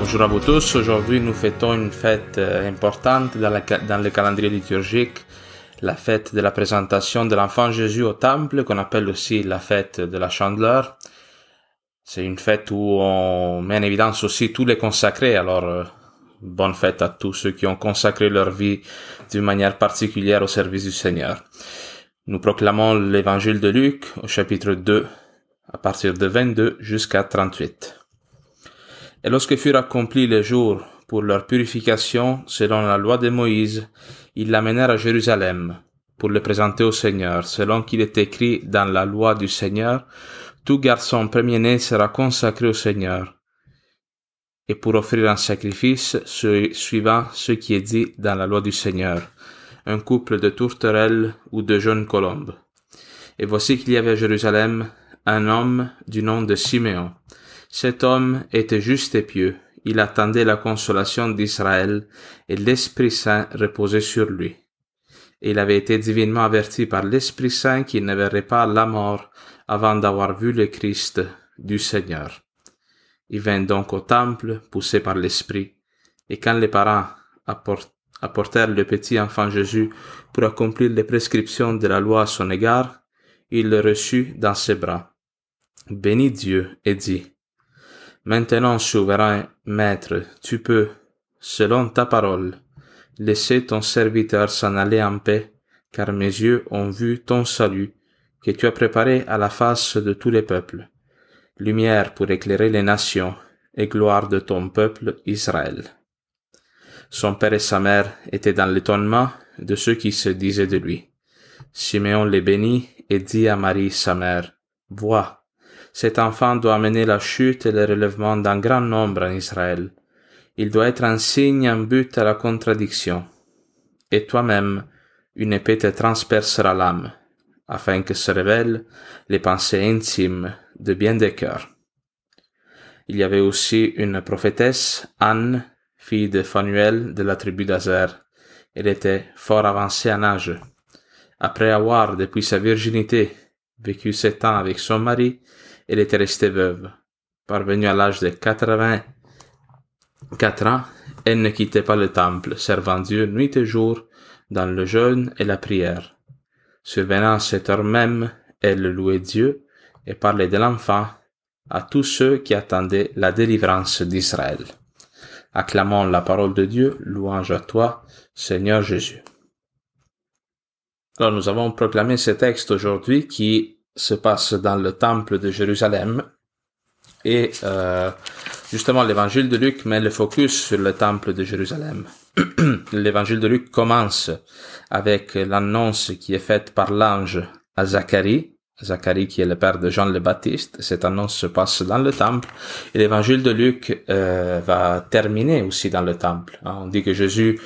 Bonjour à vous tous. Aujourd'hui, nous fêtons une fête euh, importante dans, le calendrier liturgique, la fête de la présentation de l'enfant Jésus au temple, qu'on appelle aussi la fête de la chandeleur. C'est une fête où on met en évidence aussi tous les consacrés. Alors, euh, bonne fête à tous ceux qui ont consacré leur vie d'une manière particulière au service du Seigneur. Nous proclamons l'évangile de Luc au chapitre 2, à partir de 22 jusqu'à 38. Et lorsque furent accomplis les jours pour leur purification selon la loi de Moïse, ils l'amenèrent à Jérusalem pour le présenter au Seigneur, selon qu'il est écrit dans la loi du Seigneur, tout garçon premier-né sera consacré au Seigneur, et pour offrir un sacrifice suivant ce qui est dit dans la loi du Seigneur, un couple de tourterelles ou de jeunes colombes. Et voici qu'il y avait à Jérusalem un homme du nom de Siméon, cet homme était juste et pieux, il attendait la consolation d'Israël, et l'Esprit Saint reposait sur lui. il avait été divinement averti par l'Esprit Saint qu'il ne verrait pas la mort avant d'avoir vu le Christ du Seigneur. Il vint donc au temple, poussé par l'Esprit, et quand les parents apportèrent le petit enfant Jésus pour accomplir les prescriptions de la loi à son égard, il le reçut dans ses bras, bénit Dieu et dit, Maintenant, souverain maître, tu peux, selon ta parole, laisser ton serviteur s'en aller en paix, car mes yeux ont vu ton salut, que tu as préparé à la face de tous les peuples, lumière pour éclairer les nations, et gloire de ton peuple Israël. Son père et sa mère étaient dans l'étonnement de ceux qui se disaient de lui. Siméon les bénit et dit à Marie sa mère, Vois, cet enfant doit amener la chute et le relèvement d'un grand nombre en Israël. Il doit être un signe, un but à la contradiction. Et toi-même, une épée te transpercera l'âme, afin que se révèlent les pensées intimes de bien des cœurs. Il y avait aussi une prophétesse, Anne, fille de Phanuel de la tribu d'Azer. Elle était fort avancée en âge. Après avoir, depuis sa virginité, vécu sept ans avec son mari, elle était restée veuve. Parvenue à l'âge de 84 ans, elle ne quittait pas le temple, servant Dieu nuit et jour dans le jeûne et la prière. Survenant à cette heure même, elle louait Dieu et parlait de l'enfant à tous ceux qui attendaient la délivrance d'Israël. Acclamons la parole de Dieu, louange à toi, Seigneur Jésus. Alors nous avons proclamé ce texte aujourd'hui qui se passe dans le temple de Jérusalem. Et euh, justement, l'évangile de Luc met le focus sur le temple de Jérusalem. l'évangile de Luc commence avec l'annonce qui est faite par l'ange à Zacharie, Zacharie qui est le père de Jean le Baptiste. Cette annonce se passe dans le temple. Et l'évangile de Luc euh, va terminer aussi dans le temple. Hein, on dit que Jésus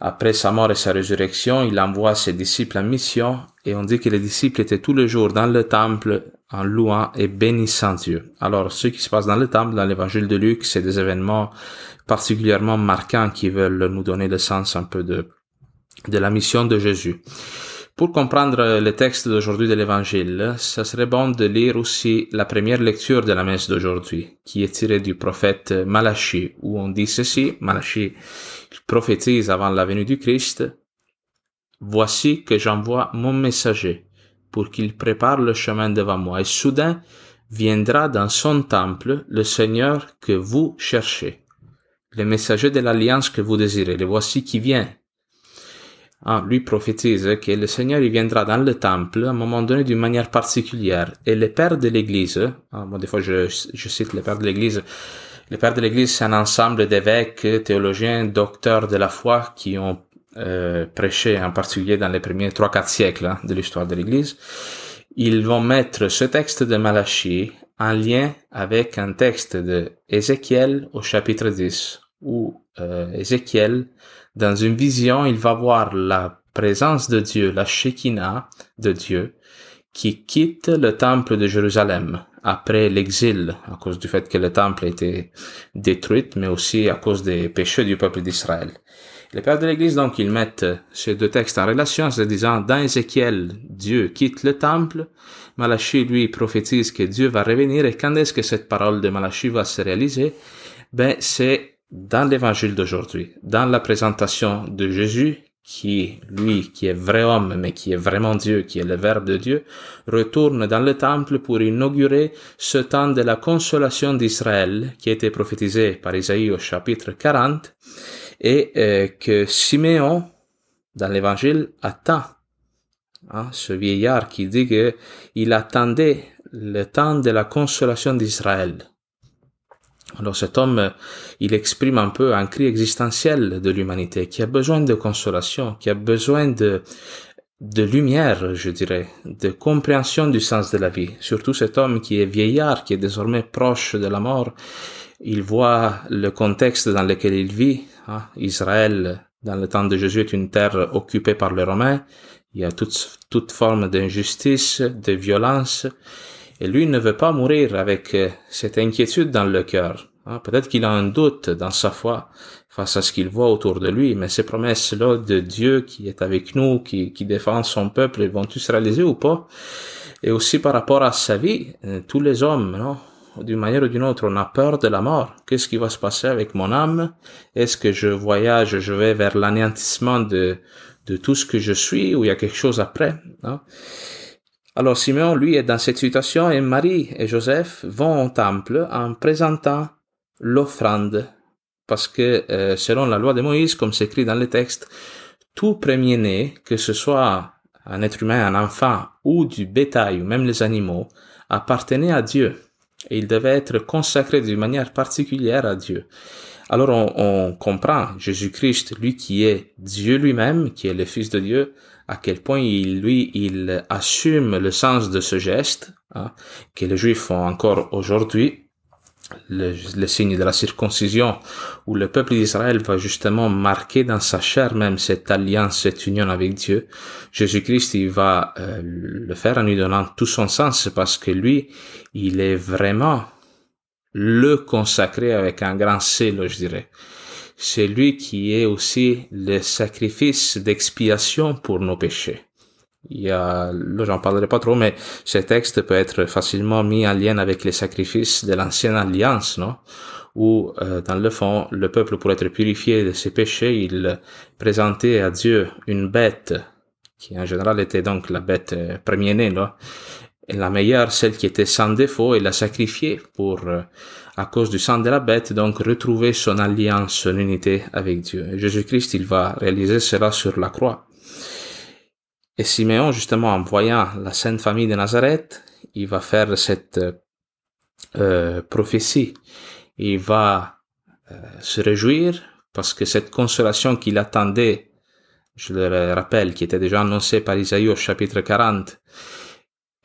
après sa mort et sa résurrection, il envoie ses disciples en mission et on dit que les disciples étaient tous les jours dans le temple en louant et bénissant Dieu. Alors, ce qui se passe dans le temple, dans l'évangile de Luc, c'est des événements particulièrement marquants qui veulent nous donner le sens un peu de, de la mission de Jésus. Pour comprendre le texte d'aujourd'hui de l'évangile, ça serait bon de lire aussi la première lecture de la messe d'aujourd'hui, qui est tirée du prophète Malachi, où on dit ceci, Malachi prophétise avant la venue du Christ, Voici que j'envoie mon messager pour qu'il prépare le chemin devant moi, et soudain viendra dans son temple le Seigneur que vous cherchez, le messager de l'alliance que vous désirez, le voici qui vient, ah, lui prophétise que le Seigneur viendra dans le temple à un moment donné d'une manière particulière. Et les pères de l'Église, moi des fois je, cite les pères de l'Église, les pères de l'Église c'est un ensemble d'évêques, théologiens, docteurs de la foi qui ont euh, prêché en particulier dans les premiers trois quatre siècles hein, de l'histoire de l'Église. Ils vont mettre ce texte de Malachie en lien avec un texte de Ézéchiel au chapitre 10, où euh, Ézéchiel dans une vision, il va voir la présence de Dieu, la Shekinah de Dieu, qui quitte le temple de Jérusalem après l'exil, à cause du fait que le temple a été détruit, mais aussi à cause des péchés du peuple d'Israël. Les pères de l'Église, donc, ils mettent ces deux textes en relation se disant, dans Ézéchiel, Dieu quitte le temple, Malachi, lui, prophétise que Dieu va revenir, et quand est-ce que cette parole de Malachi va se réaliser? Ben, c'est dans l'évangile d'aujourd'hui, dans la présentation de Jésus, qui, lui, qui est vrai homme, mais qui est vraiment Dieu, qui est le Verbe de Dieu, retourne dans le temple pour inaugurer ce temps de la consolation d'Israël, qui a été prophétisé par Isaïe au chapitre 40, et euh, que Siméon, dans l'évangile, attend. Hein, ce vieillard qui dit que il attendait le temps de la consolation d'Israël. Alors cet homme, il exprime un peu un cri existentiel de l'humanité qui a besoin de consolation, qui a besoin de, de lumière, je dirais, de compréhension du sens de la vie. Surtout cet homme qui est vieillard, qui est désormais proche de la mort. Il voit le contexte dans lequel il vit. Hein. Israël, dans le temps de Jésus, est une terre occupée par les Romains. Il y a toute, toute forme d'injustice, de violence. Et lui ne veut pas mourir avec euh, cette inquiétude dans le cœur. Hein. Peut-être qu'il a un doute dans sa foi face à ce qu'il voit autour de lui, mais ces promesses-là de Dieu qui est avec nous, qui, défend son peuple, vont-ils se réaliser ou pas? Et aussi par rapport à sa vie, euh, tous les hommes, non? D'une manière ou d'une autre, on a peur de la mort. Qu'est-ce qui va se passer avec mon âme? Est-ce que je voyage, je vais vers l'anéantissement de, de tout ce que je suis ou il y a quelque chose après alors Simeon, lui, est dans cette situation et Marie et Joseph vont au temple en présentant l'offrande. Parce que euh, selon la loi de Moïse, comme c'est écrit dans le texte, tout premier-né, que ce soit un être humain, un enfant ou du bétail ou même les animaux, appartenait à Dieu. Et il devait être consacré d'une manière particulière à Dieu. Alors on, on comprend Jésus-Christ, lui qui est Dieu lui-même, qui est le Fils de Dieu, à quel point il, lui, il assume le sens de ce geste, hein, que les Juifs font encore aujourd'hui, le, le, signe de la circoncision, où le peuple d'Israël va justement marquer dans sa chair même cette alliance, cette union avec Dieu. Jésus-Christ, il va euh, le faire en lui donnant tout son sens, parce que lui, il est vraiment le consacré avec un grand C, je dirais c'est lui qui est aussi le sacrifice d'expiation pour nos péchés. Il y a, là j'en parlerai pas trop, mais ce texte peut être facilement mis en lien avec les sacrifices de l'ancienne alliance, non? Où, euh, dans le fond, le peuple, pour être purifié de ses péchés, il présentait à Dieu une bête, qui en général était donc la bête euh, premier-née. La meilleure, celle qui était sans défaut, il la sacrifiée pour euh, à cause du sang de la bête, donc retrouver son alliance, son unité avec Dieu. Jésus-Christ, il va réaliser cela sur la croix. Et Siméon, justement, en voyant la Sainte Famille de Nazareth, il va faire cette euh, prophétie. Il va euh, se réjouir parce que cette consolation qu'il attendait, je le rappelle, qui était déjà annoncée par Isaïe au chapitre 40,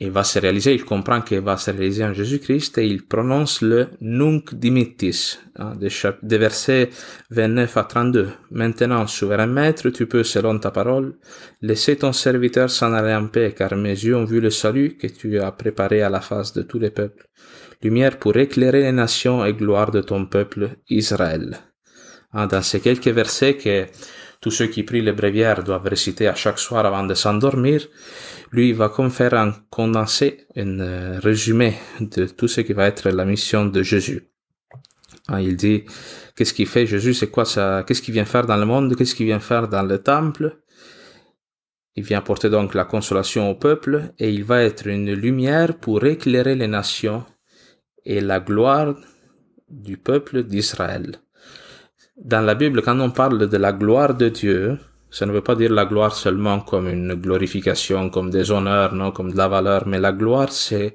il va se réaliser, il comprend qu'il va se réaliser en Jésus-Christ et il prononce le Nunc dimittis, hein, des, versets 29 à 32. Maintenant, souverain maître, tu peux, selon ta parole, laisser ton serviteur s'en aller en paix, car mes yeux ont vu le salut que tu as préparé à la face de tous les peuples. Lumière pour éclairer les nations et gloire de ton peuple Israël. Hein, dans ces quelques versets que tous ceux qui prient les bréviaires doivent réciter à chaque soir avant de s'endormir, lui va comme faire un condensé, un euh, résumé de tout ce qui va être la mission de Jésus. Ah, il dit qu'est-ce qu'il fait Jésus, c'est quoi ça, qu'est-ce qu'il vient faire dans le monde, qu'est-ce qu'il vient faire dans le temple? Il vient apporter donc la consolation au peuple et il va être une lumière pour éclairer les nations et la gloire du peuple d'Israël. Dans la Bible, quand on parle de la gloire de Dieu, ça ne veut pas dire la gloire seulement comme une glorification, comme des honneurs, non, comme de la valeur, mais la gloire, c'est,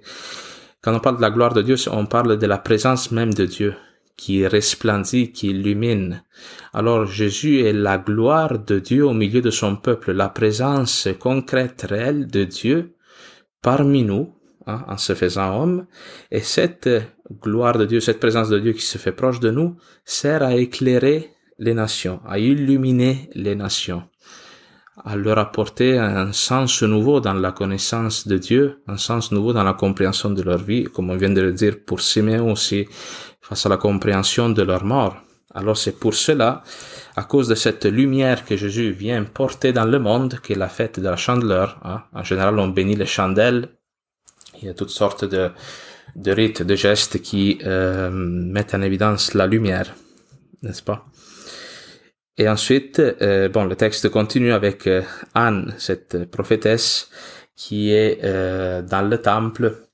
quand on parle de la gloire de Dieu, on parle de la présence même de Dieu, qui resplendit, qui illumine. Alors Jésus est la gloire de Dieu au milieu de son peuple, la présence concrète, réelle de Dieu parmi nous, hein, en se faisant homme, et cette gloire de Dieu, cette présence de Dieu qui se fait proche de nous, sert à éclairer les nations, à illuminer les nations, à leur apporter un sens nouveau dans la connaissance de Dieu, un sens nouveau dans la compréhension de leur vie, comme on vient de le dire pour Siméon aussi, face à la compréhension de leur mort. Alors c'est pour cela, à cause de cette lumière que Jésus vient porter dans le monde, qui est la fête de la chandeleur. Hein. En général, on bénit les chandelles. Il y a toutes sortes de, de rites, de gestes qui euh, mettent en évidence la lumière, n'est-ce pas? Et ensuite, euh, bon, le texte continue avec euh, Anne, cette prophétesse, qui est dans le temple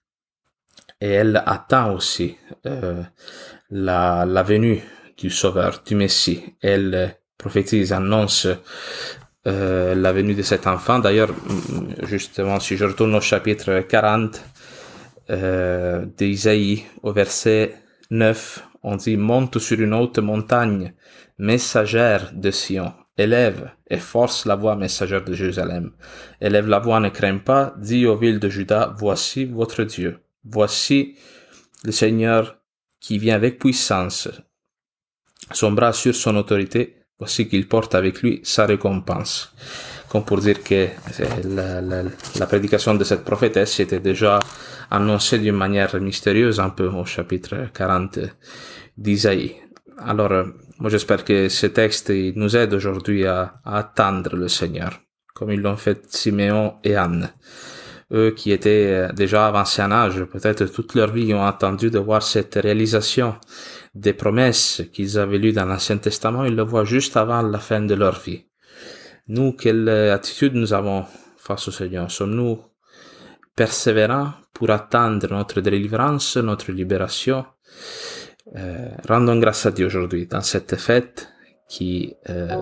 et elle attend aussi la, la venue du Sauveur, du Messie. Elle prophétise, annonce euh, la venue de cet enfant. D'ailleurs, justement, si je retourne au chapitre 40 euh, d'Isaïe, au verset 9, on dit monte sur une haute montagne, messagère de Sion, élève et force la voix messagère de Jérusalem. Élève la voix, ne crains pas, dis aux villes de Juda, voici votre Dieu. Voici le Seigneur qui vient avec puissance. Son bras sur son autorité, voici qu'il porte avec lui sa récompense. Comme pour dire que la, la, prédication de cette prophétesse était déjà annoncée d'une manière mystérieuse un peu au chapitre 40 d'Isaïe. Alors, moi j'espère que ce texte nous aide aujourd'hui à, à attendre le Seigneur, comme ils l'ont fait Siméon et Anne eux qui étaient euh, déjà avancés en âge, peut-être toute leur vie ont attendu de voir cette réalisation des promesses qu'ils avaient lues dans l'Ancien Testament, ils le voient juste avant la fin de leur vie. Nous, quelle attitude nous avons face au Seigneur? Sommes-nous persévérants pour attendre notre délivrance, notre libération? Euh, Rendons grâce à Dieu aujourd'hui dans cette fête qui euh,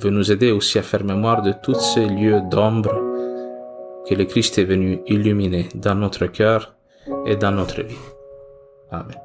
veut nous aider aussi à faire mémoire de tous ces lieux d'ombre que le Christ est venu illuminer dans notre cœur et dans notre vie. Amen.